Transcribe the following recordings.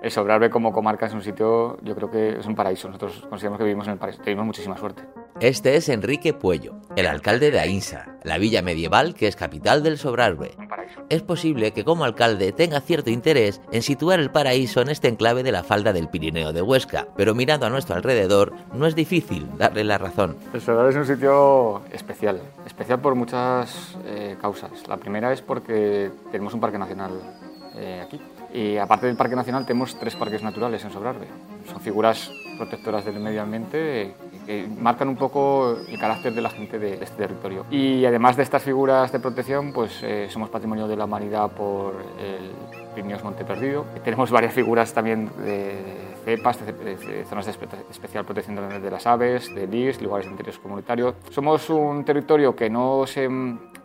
El Sobrarbe como comarca es un sitio, yo creo que es un paraíso. Nosotros consideramos que vivimos en el paraíso, tenemos muchísima suerte. Este es Enrique Puello, el alcalde de Ainsa, la villa medieval que es capital del Sobrarbe. Es posible que como alcalde tenga cierto interés en situar el paraíso en este enclave de la falda del Pirineo de Huesca, pero mirando a nuestro alrededor no es difícil darle la razón. El Sobrarbe es un sitio especial, especial por muchas eh, causas. La primera es porque tenemos un parque nacional eh, aquí y aparte del Parque Nacional tenemos tres parques naturales en Sobrarbe. Son figuras protectoras del medio ambiente que marcan un poco el carácter de la gente de este territorio. Y además de estas figuras de protección, pues eh, somos patrimonio de la humanidad por el Pirineos Monte Perdido. Tenemos varias figuras también de cepas, de, zonas de especial protección de las aves, de LIS, lugares de interés comunitario. Somos un territorio que, no se,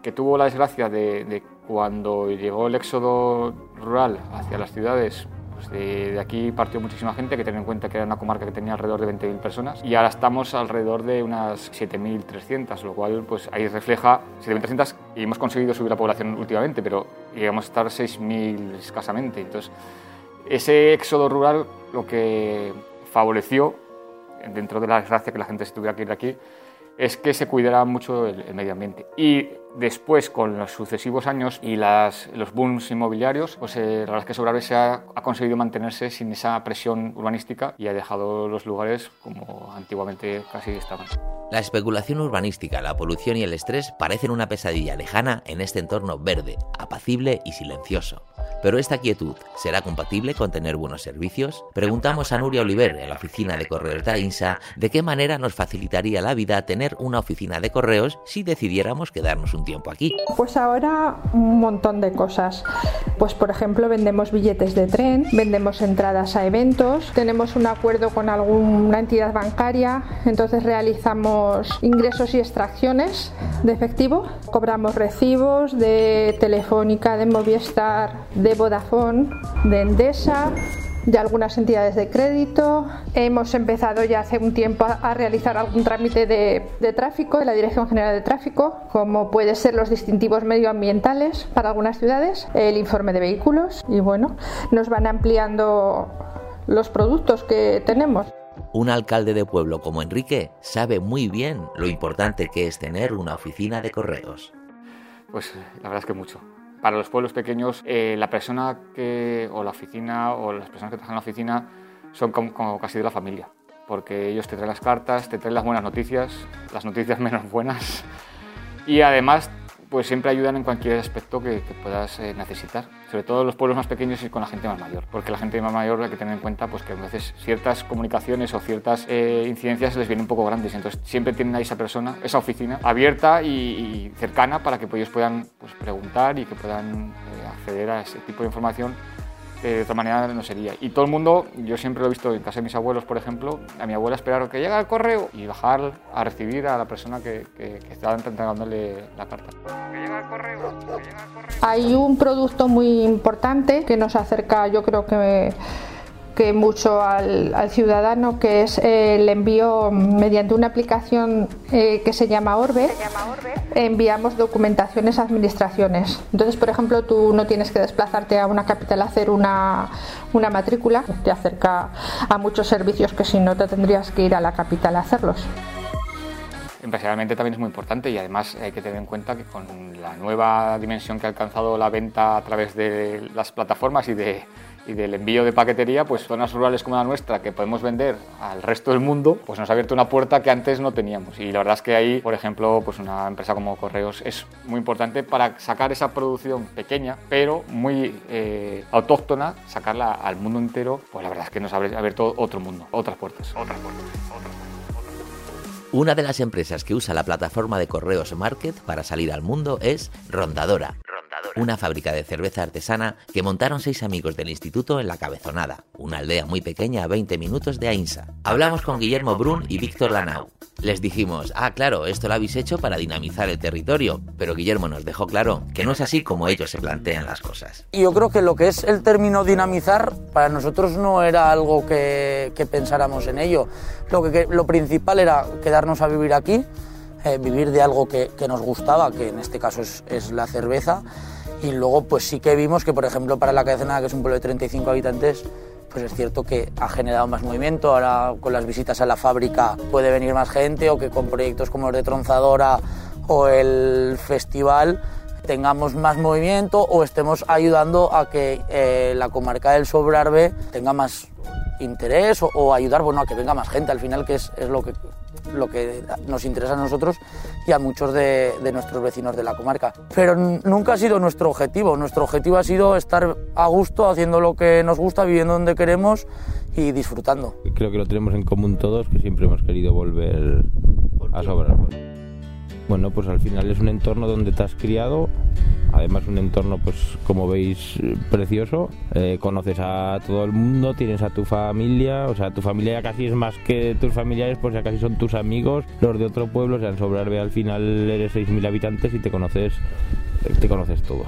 que tuvo la desgracia de, de cuando llegó el éxodo rural hacia las ciudades, pues de, aquí partió muchísima gente, que tener en cuenta que era una comarca que tenía alrededor de 20.000 personas, y ahora estamos alrededor de unas 7.300, lo cual pues ahí refleja 7.300 y hemos conseguido subir la población últimamente, pero llegamos a estar 6.000 escasamente. Entonces, ese éxodo rural lo que favoreció, dentro de la desgracia que la gente se tuviera que ir aquí, es que se cuidara mucho el, medio ambiente. Y después, con los sucesivos años y las, los booms inmobiliarios, pues eh, la que Sobrarbe se ha, ha, conseguido mantenerse sin esa presión urbanística y ha dejado los lugares como antiguamente casi estaban. La especulación urbanística, la polución y el estrés parecen una pesadilla lejana en este entorno verde, apacible y silencioso. Pero esta quietud será compatible con tener buenos servicios? Preguntamos a Nuria Oliver en la oficina de correos de INSA de qué manera nos facilitaría la vida tener una oficina de correos si decidiéramos quedarnos un tiempo aquí. Pues ahora un montón de cosas. Pues por ejemplo vendemos billetes de tren, vendemos entradas a eventos, tenemos un acuerdo con alguna entidad bancaria, entonces realizamos ingresos y extracciones de efectivo, cobramos recibos de Telefónica, de Movistar, de Vodafone, de Endesa, de algunas entidades de crédito. Hemos empezado ya hace un tiempo a, realizar algún trámite de, de, tráfico de la Dirección General de Tráfico, como puede ser los distintivos medioambientales para algunas ciudades, el informe de vehículos y bueno, nos van ampliando los productos que tenemos. Un alcalde de pueblo como Enrique sabe muy bien lo importante que es tener una oficina de correos. Pues la verdad es que mucho para los pueblos pequeños, eh, la persona que, o la oficina, o las personas que trabajan en la oficina son como, casi de la familia, porque ellos te traen las cartas, te traen las buenas noticias, las noticias menos buenas, y además pues siempre ayudan en cualquier aspecto que, puedas eh, necesitar, sobre todo en los pueblos más pequeños y con la gente más mayor, porque la gente más mayor hay que tener en cuenta pues, que a veces ciertas comunicaciones o ciertas eh, incidencias les vienen un poco grandes, entonces siempre tienen a esa persona, esa oficina abierta y, cercana para que ellos puedan pues, preguntar y que puedan eh, acceder a ese tipo de información de otra manera no sería. Y todo el mundo, yo siempre lo he visto en casa de mis abuelos, por ejemplo, a mi abuela esperar que llegue el correo y bajar a recibir a la persona que, que, que estaba entregándole la carta. Hay un producto muy importante que nos acerca, yo creo que que mucho al, ciudadano, que es el envío mediante una aplicación eh, que se llama Orbe. Enviamos documentaciones a administraciones. Entonces, por ejemplo, tú no tienes que desplazarte a una capital a hacer una, una matrícula, te acerca a muchos servicios que si no te tendrías que ir a la capital a hacerlos empresarialmente también es muy importante y además hay que tener en cuenta que con la nueva dimensión que ha alcanzado la venta a través de las plataformas y de y del envío de paquetería, pues zonas rurales como la nuestra, que podemos vender al resto del mundo, pues nos ha abierto una puerta que antes no teníamos. Y la verdad es que ahí, por ejemplo, pues una empresa como Correos es muy importante para sacar esa producción pequeña, pero muy eh, autóctona, sacarla al mundo entero, pues la verdad es que nos ha abierto otro mundo, otras puertas. Otras puertas, otras puertas. Una de las empresas que usa la plataforma de Correos Market para salir al mundo es Rondadora una fábrica de cerveza artesana que montaron seis amigos del instituto en La Cabezonada, una aldea muy pequeña a 20 minutos de Ainsa. Hablamos con Guillermo Brun y Víctor Lanau. Les dijimos, ah, claro, esto lo habéis hecho para dinamizar el territorio, pero Guillermo nos dejó claro que no es así como ellos se plantean las cosas. Y yo creo que lo que es el término dinamizar, para nosotros no era algo que, pensáramos en ello. Lo, que, lo principal era quedarnos a vivir aquí, eh, vivir de algo que, nos gustaba, que en este caso es, es la cerveza Y luego pues sí que vimos que por ejemplo para la Cabezonada, que es un pueblo de 35 habitantes, pues es cierto que ha generado más movimiento, ahora con las visitas a la fábrica puede venir más gente o que con proyectos como los de Tronzadora o el festival tengamos más movimiento o estemos ayudando a que eh, la comarca del Sobrarbe tenga más interés o, ayudar bueno, a que venga más gente. Al final, que es, es lo, que, lo que nos interesa a nosotros y a muchos de, de, nuestros vecinos de la comarca. Pero nunca ha sido nuestro objetivo, nuestro objetivo ha sido estar a gusto haciendo lo que nos gusta, viviendo donde queremos y disfrutando. Creo que lo tenemos en común todos, que siempre hemos querido volver a sobrar. Bueno, pues al final es un entorno donde te has criado, además un entorno, pues como veis, precioso. Eh, conoces a todo el mundo, tienes a tu familia, o sea, tu familia ya casi es más que tus familiares, pues ya casi son tus amigos. Los de otro pueblo, o sea, en Sobrarbe al final eres 6.000 habitantes y te conoces, te conoces todos.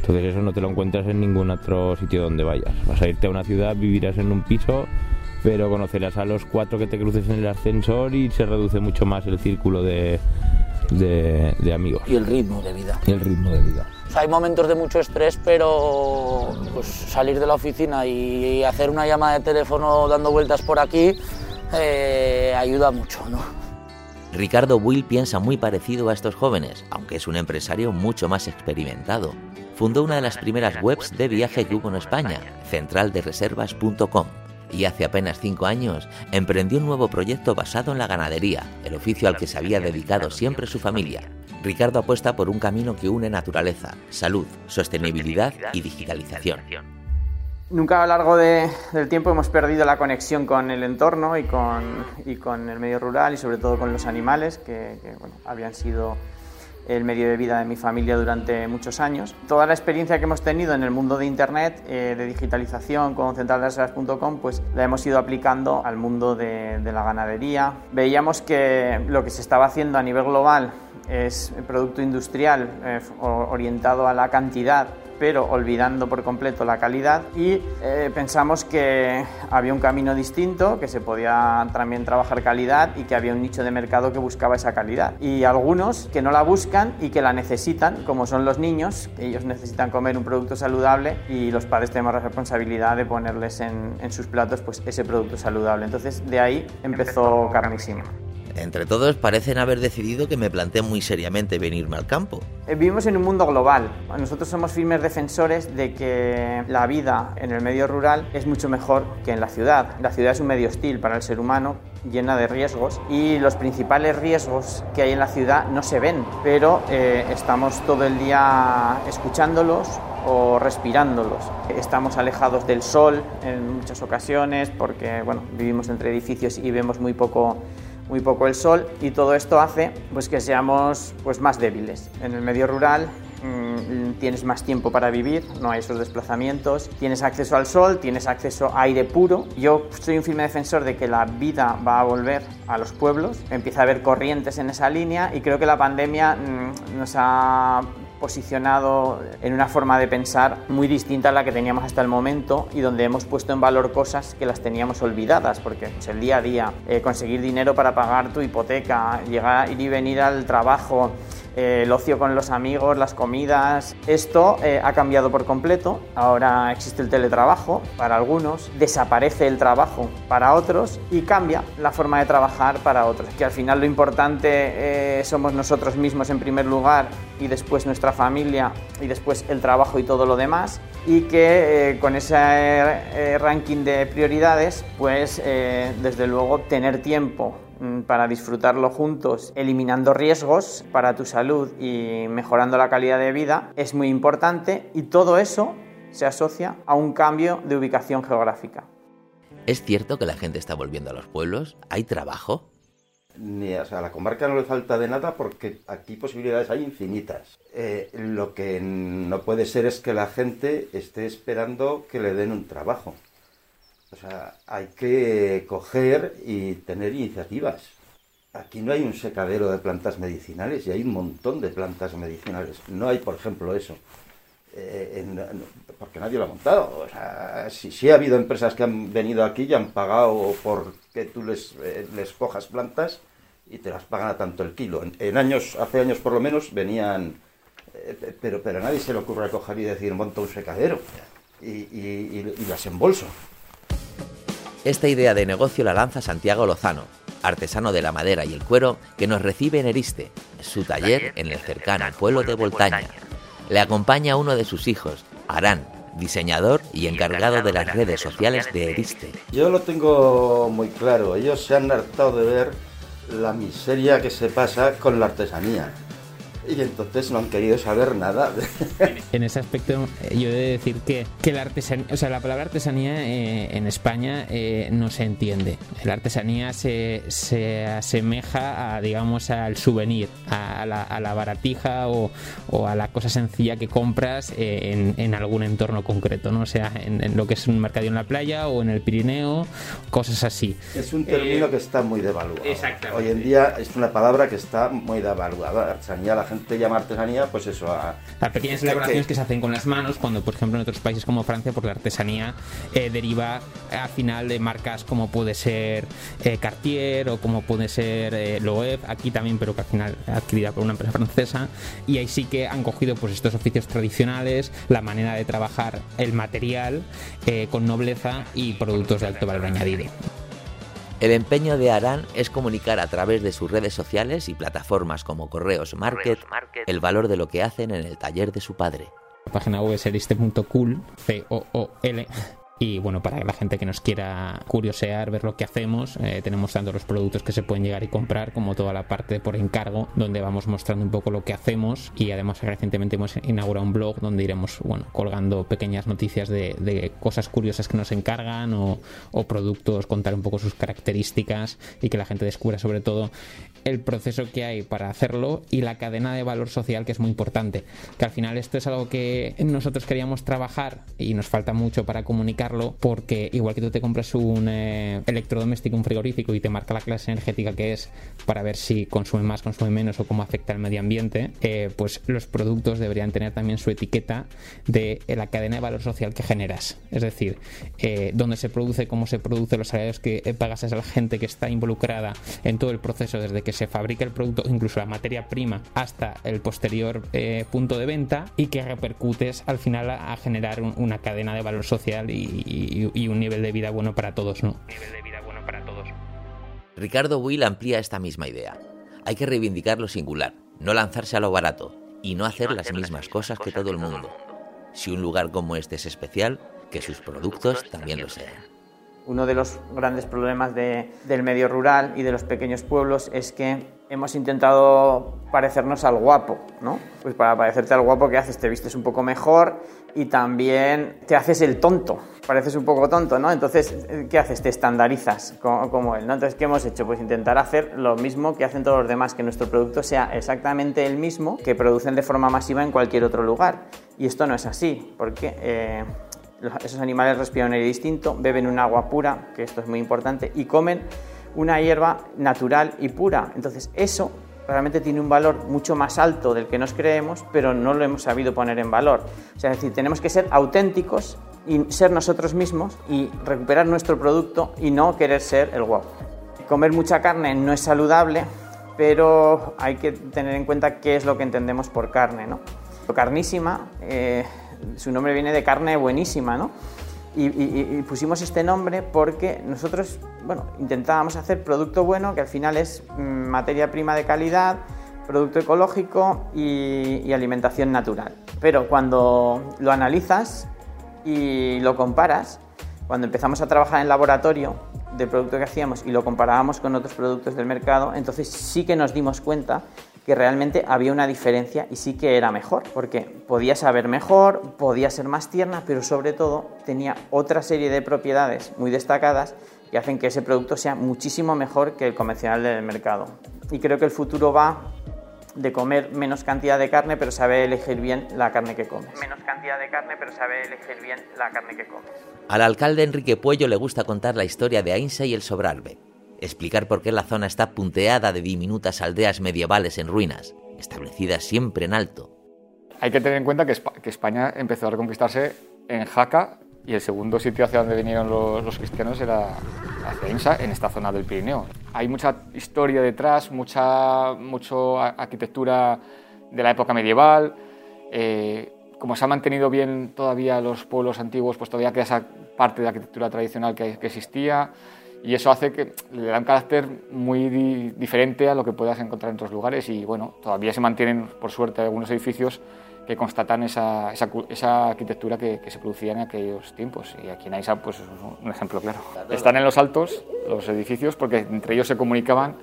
Entonces eso no te lo encuentras en ningún otro sitio donde vayas. Vas a irte a una ciudad, vivirás en un piso, pero conocerás a los cuatro que te cruces en el ascensor y se reduce mucho más el círculo de, de, amigos. Y el ritmo de vida. Y el ritmo de vida. hay momentos de mucho estrés, pero pues, salir de la oficina y hacer una llamada de teléfono dando vueltas por aquí eh, ayuda mucho, ¿no? Ricardo Will piensa muy parecido a estos jóvenes, aunque es un empresario mucho más experimentado. Fundó una de las primeras webs de viaje que hubo en España, centraldereservas.com y hace apenas cinco años emprendió un nuevo proyecto basado en la ganadería, el oficio al que se había dedicado siempre su familia. Ricardo apuesta por un camino que une naturaleza, salud, sostenibilidad y digitalización. Nunca a lo largo del tiempo hemos perdido la conexión con el entorno y con, el medio rural y sobre todo con los animales que, bueno, habían sido el medio de vida de mi familia durante muchos años. Toda la experiencia que hemos tenido en el mundo de Internet, eh, de digitalización con centraldereservas.com, pues la hemos ido aplicando al mundo de, la ganadería. Veíamos que lo que se estaba haciendo a nivel global es producto industrial eh, orientado a la cantidad pero olvidando por completo la calidad y eh, pensamos que había un camino distinto, que se podía también trabajar calidad y que había un nicho de mercado que buscaba esa calidad. Y algunos que no la buscan y que la necesitan, como son los niños, ellos necesitan comer un producto saludable y los padres tenemos la responsabilidad de ponerles en, en sus platos pues, ese producto saludable. Entonces de ahí empezó Carnísimo. Entre todos parecen haber decidido que me planteé muy seriamente venirme al campo. Eh, vivimos en un mundo global. Nosotros somos firmes defensores de que la vida en el medio rural es mucho mejor que en la ciudad. La ciudad es un medio hostil para el ser humano, llena de riesgos y los principales riesgos que hay en la ciudad no se ven, pero eh, estamos todo el día escuchándolos o respirándolos. Estamos alejados del sol en muchas ocasiones porque bueno, vivimos entre edificios y vemos muy poco muy poco el sol y todo esto hace pues, que seamos pues, más débiles. En el medio rural mm, tienes más tiempo para vivir, no hay esos desplazamientos, tienes acceso al sol, tienes acceso a aire puro. Yo soy un firme defensor de que la vida va a volver a los pueblos, empieza a haber corrientes en esa línea y creo que la pandemia mm, nos ha posicionado en una forma de pensar muy distinta a la que teníamos hasta el momento y donde hemos puesto en valor cosas que las teníamos olvidadas, porque es el día a día, eh, conseguir dinero para pagar tu hipoteca, llegar, ir y venir al trabajo, eh, el ocio con los amigos, las comidas. Esto eh, ha cambiado por completo. Ahora existe el teletrabajo para algunos, desaparece el trabajo para otros y cambia la forma de trabajar para otros. Que al final lo importante eh, somos nosotros mismos en primer lugar y después nuestra familia y después el trabajo y todo lo demás. Y que con ese ranking de prioridades, pues desde luego tener tiempo para disfrutarlo juntos, eliminando riesgos para tu salud y mejorando la calidad de vida, es muy importante y todo eso se asocia a un cambio de ubicación geográfica. ¿Es cierto que la gente está volviendo a los pueblos? ¿Hay trabajo? Ni, a la comarca no le falta de nada porque aquí posibilidades hay infinitas. Eh, lo que no puede ser es que la gente esté esperando que le den un trabajo. O sea, hay que coger y tener iniciativas. Aquí no hay un secadero de plantas medicinales y hay un montón de plantas medicinales. No hay, por ejemplo, eso. Eh, porque nadie lo ha montado. O sea, sí, ha habido empresas que han venido aquí y han pagado por que tú les, eh, cojas plantas y te las pagan a tanto el kilo. En, años, hace años por lo menos, venían Eh, pero, pero a nadie se le ocurre coger y decir, monta un secadero y, y, y las embolso. Esta idea de negocio la lanza Santiago Lozano, artesano de la madera y el cuero que nos recibe en Eriste, su taller en el cercano pueblo de Voltaña. Le acompaña uno de sus hijos, Arán, diseñador y encargado de las redes sociales de Eriste. Yo lo tengo muy claro, ellos se han hartado de ver la miseria que se pasa con la artesanía y entonces no han querido saber nada. en ese aspecto, eh, yo he de decir que, que la artesanía, o sea, la palabra artesanía eh, en España eh, no se entiende. La artesanía se, se, asemeja a, digamos, al souvenir, a la, a la baratija o, o, a la cosa sencilla que compras en, en, algún entorno concreto, ¿no? O sea, en, en, lo que es un mercadillo en la playa o en el Pirineo, cosas así. Es un término que está muy devaluado. Exactamente. Hoy en día es una palabra que está muy devaluada. Artesanía, la gente llama artesanía, pues eso, a, a pequeñas elaboraciones que, que, se hacen con las manos, cuando por ejemplo en otros países como Francia, por la artesanía eh, deriva al final de marcas como puede ser eh, Cartier o como puede ser eh, Loewe, aquí también, pero que al final adquirida por una empresa francesa, y ahí sí que han cogido pues estos oficios tradicionales, la manera de trabajar el material eh, con nobleza y productos de alto valor añadido. El empeño de Arán es comunicar a través de sus redes sociales y plataformas como Correos Market el valor de lo que hacen en el taller de su padre. La página web es eriste.cool, C-O-O-L, y bueno, para la gente que nos quiera curiosear, ver lo que hacemos, eh, tenemos tanto los productos que se pueden llegar y comprar como toda la parte por encargo, donde vamos mostrando un poco lo que hacemos. Y además recientemente hemos inaugurado un blog donde iremos bueno, colgando pequeñas noticias de, cosas curiosas que nos encargan o, productos, contar un poco sus características y que la gente descubra sobre todo el proceso que hay para hacerlo y la cadena de valor social que es muy importante. Que al final esto es algo que nosotros queríamos trabajar y nos falta mucho para comunicar porque igual que tú te compras un eh, electrodoméstico, un frigorífico y te marca la clase energética que es para ver si consume más, consume menos o cómo afecta al medio ambiente, eh, pues los productos deberían tener también su etiqueta de eh, la cadena de valor social que generas. Es decir, dónde se produce, cómo se produce, los salarios que pagas a la gente que está involucrada en todo el proceso, desde que se fabrica el producto, incluso la materia prima, hasta el posterior punto de venta y que repercutes al final a, generar un, una cadena de valor social y, un nivel de vida bueno para todos, ¿no? Nivel de vida bueno para todos. Ricardo Will amplía esta misma idea. Hay que reivindicar lo singular, no lanzarse a lo barato y no hacer, las mismas cosas que todo el mundo. Si un lugar como este es especial, que sus productos también lo sean. Uno de los grandes problemas de, del medio rural y de los pequeños pueblos es que hemos intentado parecernos al guapo, ¿no? Pues para parecerte al guapo, ¿qué haces? Te vistes un poco mejor y también te haces el tonto, pareces un poco tonto, ¿no? Entonces, ¿qué haces? Te estandarizas como, como, él, ¿no? Entonces, ¿qué hemos hecho? Pues intentar hacer lo mismo que hacen todos los demás, que nuestro producto sea exactamente el mismo que producen de forma masiva en cualquier otro lugar. Y esto no es así, porque... Eh, esos animales respiran aire distinto, beben un agua pura, que esto es muy importante, y comen una hierba natural y pura. Entonces eso realmente tiene un valor mucho más alto del que nos creemos, pero no lo hemos sabido poner en valor. O sea, es decir, tenemos que ser auténticos y ser nosotros mismos y recuperar nuestro producto y no querer ser el guapo. Comer mucha carne no es saludable, pero hay que tener en cuenta qué es lo que entendemos por carne, ¿no? Carnísima eh, su nombre viene de carne buenísima, ¿no? Y, pusimos este nombre porque nosotros, bueno, intentábamos hacer producto bueno, que al final es materia prima de calidad, producto ecológico y alimentación natural. Pero cuando lo analizas y lo comparas, cuando empezamos a trabajar en laboratorio del producto que hacíamos y lo comparábamos con otros productos del mercado, entonces sí que nos dimos cuenta que realmente había una diferencia y sí que era mejor, porque podía saber mejor, podía ser más tierna, pero sobre todo tenía otra serie de propiedades muy destacadas que hacen que ese producto sea muchísimo mejor que el convencional del mercado. Y creo que el futuro va de comer menos cantidad de carne, pero saber elegir bien la carne que comes. Menos cantidad de carne, pero saber elegir bien la carne que comes. Al alcalde Enrique Puello le gusta contar la historia de Ainsa y el Sobrarbe, explicar por qué la zona está punteada de diminutas aldeas medievales en ruinas, establecidas siempre en alto. Hay que tener en cuenta que, Esp que España empezó a reconquistarse en Jaca y el segundo sitio hacia donde vinieron los, cristianos era hacia Insa, en esta zona del Pirineo. Hay mucha historia detrás, mucha mucho arquitectura de la época medieval eh, como se ha mantenido bien todavía los pueblos antiguos, pues todavía queda esa parte de la arquitectura tradicional que, que existía y eso hace que le da un carácter muy diferente a lo que puedas encontrar en otros lugares y bueno, todavía se mantienen, por suerte, algunos edificios que constatan esa, esa, arquitectura que, se producía en aquellos tiempos. Y aquí en Aisa pues, es un ejemplo claro. Están en los altos los edificios porque entre ellos se comunicaban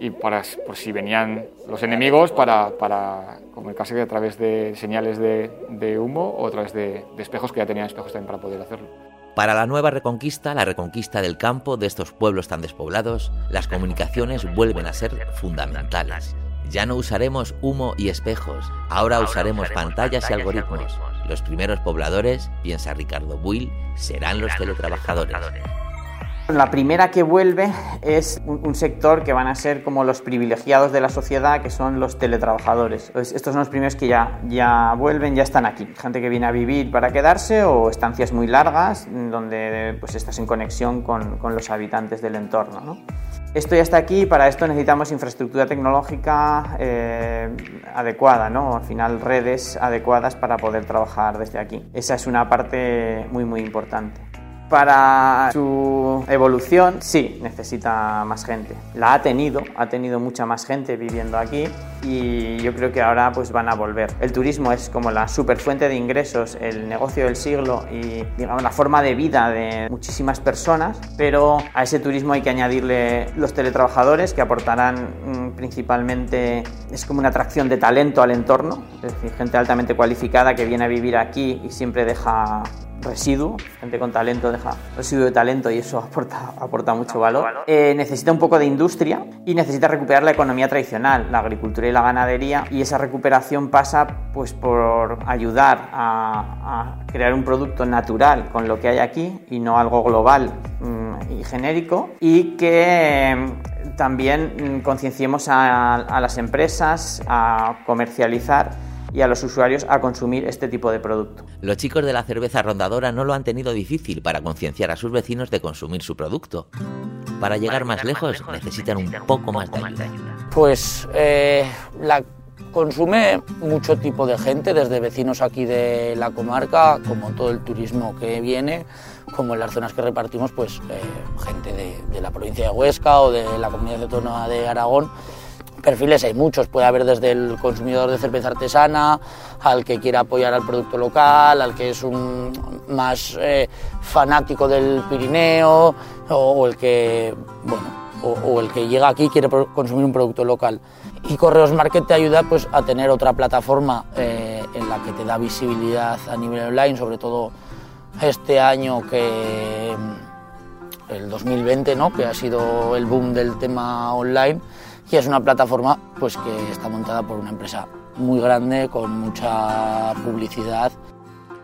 y para, por si venían los enemigos para, para comunicarse a través de señales de, de humo o a través de, de espejos que ya tenían espejos también para poder hacerlo. Para la nueva reconquista, la reconquista del campo de estos pueblos tan despoblados, las comunicaciones vuelven a ser fundamentales. Ya no usaremos humo y espejos, ahora, usaremos, pantallas, y algoritmos. Los primeros pobladores, piensa Ricardo Buil, serán los teletrabajadores. La primera que vuelve es un, sector que van a ser como los privilegiados de la sociedad, que son los teletrabajadores. estos son los primeros que ya, ya vuelven, ya están aquí. Gente que viene a vivir para quedarse o estancias muy largas donde pues, estás en conexión con, con los habitantes del entorno. ¿no? Esto ya está aquí y para esto necesitamos infraestructura tecnológica eh, adecuada, ¿no? al final redes adecuadas para poder trabajar desde aquí. Esa es una parte muy muy importante. Para su evolución, sí, necesita más gente. La ha tenido, ha tenido mucha más gente viviendo aquí y yo creo que ahora pues van a volver. El turismo es como la superfuente de ingresos, el negocio del siglo y digamos la forma de vida de muchísimas personas, pero a ese turismo hay que añadirle los teletrabajadores que aportarán mm, principalmente, es como una atracción de talento al entorno, es decir, gente altamente cualificada que viene a vivir aquí y siempre deja residuo, gente con talento deja residuo de talento y eso aporta, aporta mucho valor. Eh, necesita un poco de industria y necesita recuperar la economía tradicional, la agricultura y la ganadería y esa recuperación pasa pues por ayudar a, crear un producto natural con lo que hay aquí y no algo global mm, y genérico y que mm, también mm, concienciemos a las empresas a comercializar y a los usuarios a consumir este tipo de producto. Los chicos de la cerveza rondadora no lo han tenido difícil para concienciar a sus vecinos de consumir su producto. Para llegar, más, lejos, necesitan un poco más de ayuda. Pues eh, la consume mucho tipo de gente, desde vecinos aquí de la comarca, como todo el turismo que viene, como en las zonas que repartimos, pues eh, gente de, de la provincia de Huesca o de la comunidad autónoma de Aragón perfiles hay muchos, puede haber desde el consumidor de cerveza artesana, al que quiera apoyar al producto local, al que es un más eh, fanático del Pirineo, o, el que bueno, o, el que llega aquí y quiere consumir un producto local. Y Correos Market te ayuda pues, a tener otra plataforma eh, en la que te da visibilidad a nivel online, sobre todo este año que el 2020, ¿no? que ha sido el boom del tema online y es una plataforma pues, que está montada por una empresa muy grande, con mucha publicidad.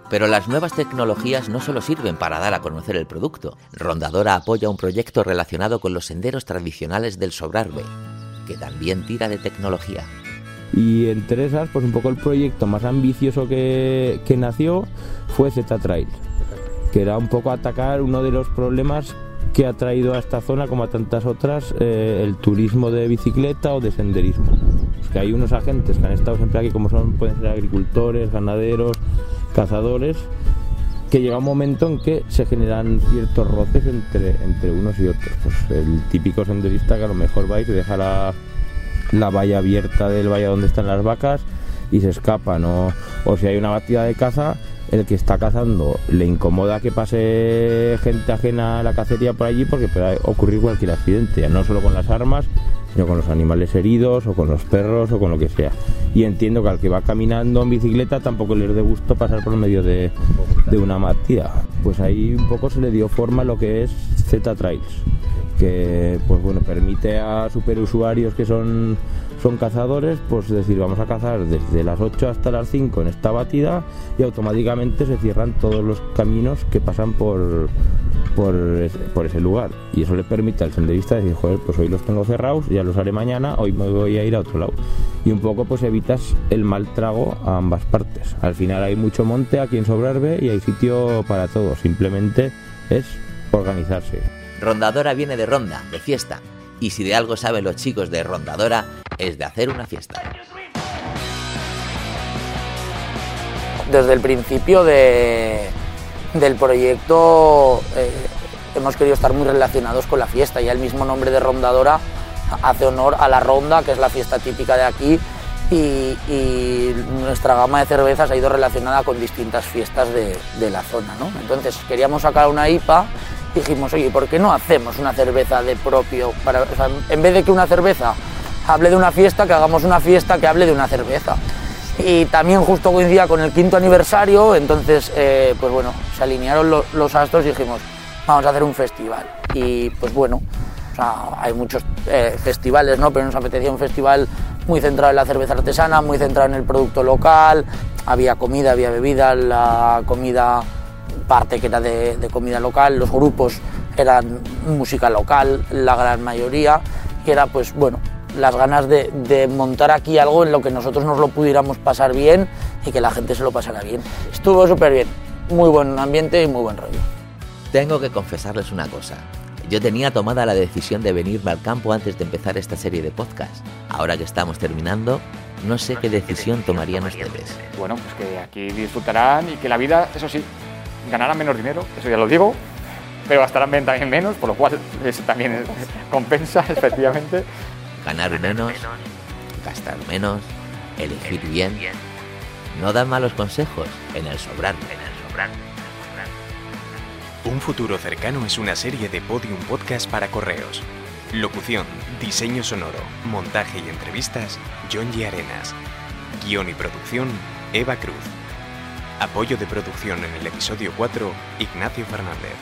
Pero las nuevas tecnologías no solo sirven para dar a conocer el producto. Rondadora apoya un proyecto relacionado con los senderos tradicionales del Sobrarbe, que también tira de tecnología. Y entre esas, pues un poco el proyecto más ambicioso que, que nació fue Z-Trail, que era un poco atacar uno de los problemas que ha traído a esta zona, como a tantas otras, eh, el turismo de bicicleta o de senderismo. que hay unos agentes que han estado siempre aquí, como son, pueden ser agricultores, ganaderos, cazadores, que llega un momento en que se generan ciertos roces entre, entre unos y otros. Pues el típico senderista que a lo mejor va y se deja la, la valla abierta del valle donde están las vacas y se escapa, ¿no? o si hay una batida de caza, el que está cazando le incomoda que pase gente ajena a la cacería por allí porque puede ocurrir cualquier accidente, no solo con las armas, sino con los animales heridos o con los perros o con lo que sea. Y entiendo que al que va caminando en bicicleta tampoco le dé gusto pasar por medio de, de una matía. Pues ahí un poco se le dio forma a lo que es Z Trails, que pues bueno, permite a superusuarios que son son cazadores, pues decir, vamos a cazar desde las 8 hasta las 5 en esta batida y automáticamente se cierran todos los caminos que pasan por, por, ese lugar. Y eso le permite al senderista decir, joder, pues hoy los tengo cerrados, ya los haré mañana, hoy me voy a ir a otro lado. Y un poco pues evitas el mal trago a ambas partes. Al final hay mucho monte aquí en Sobrarbe y hay sitio para todo, simplemente es organizarse. Rondadora viene de ronda, de fiesta. Y si de algo saben los chicos de Rondadora, es de hacer una fiesta. desde el principio de, del proyecto eh, hemos querido estar muy relacionados con la fiesta. Ya el mismo nombre de Rondadora hace honor a la ronda, que es la fiesta típica de aquí, y, y nuestra gama de cervezas ha ido relacionada con distintas fiestas de, de la zona. ¿no? Entonces queríamos sacar una IPA dijimos, oye, ¿por qué no hacemos una cerveza de propio? Para, en vez de que una cerveza hable de una fiesta, que hagamos una fiesta que hable de una cerveza. Y también justo coincidía con el quinto aniversario, entonces, eh, pues bueno, se alinearon lo- los astros y dijimos, vamos a hacer un festival. Y pues bueno, hay muchos eh, festivales, ¿no? Pero nos apetecía un festival muy centrado en la cerveza artesana, muy centrado en el producto local, había comida, había bebida, la comida parte que era de, de comida local, los grupos eran música local, la gran mayoría, y era pues bueno, las ganas de, de montar aquí algo en lo que nosotros nos lo pudiéramos pasar bien y que la gente se lo pasara bien. Estuvo súper bien, muy buen ambiente y muy buen rollo. Tengo que confesarles una cosa. Yo tenía tomada la decisión de venirme al campo antes de empezar esta serie de podcast. Ahora que estamos terminando, no sé qué decisión tomarían ustedes. Bueno, pues que aquí disfrutarán y que la vida, eso sí, ganarán menos dinero, eso ya lo digo, pero gastarán también menos, por lo cual eso también es- compensa, efectivamente. Ganar menos, gastar menos, elegir bien. No dan malos consejos en el sobrar. Un futuro cercano es una serie de Podium Podcast para correos. Locución, diseño sonoro, montaje y entrevistas, John G. Arenas. Guión y producción, Eva Cruz. Apoyo de producción en el episodio 4, Ignacio Fernández.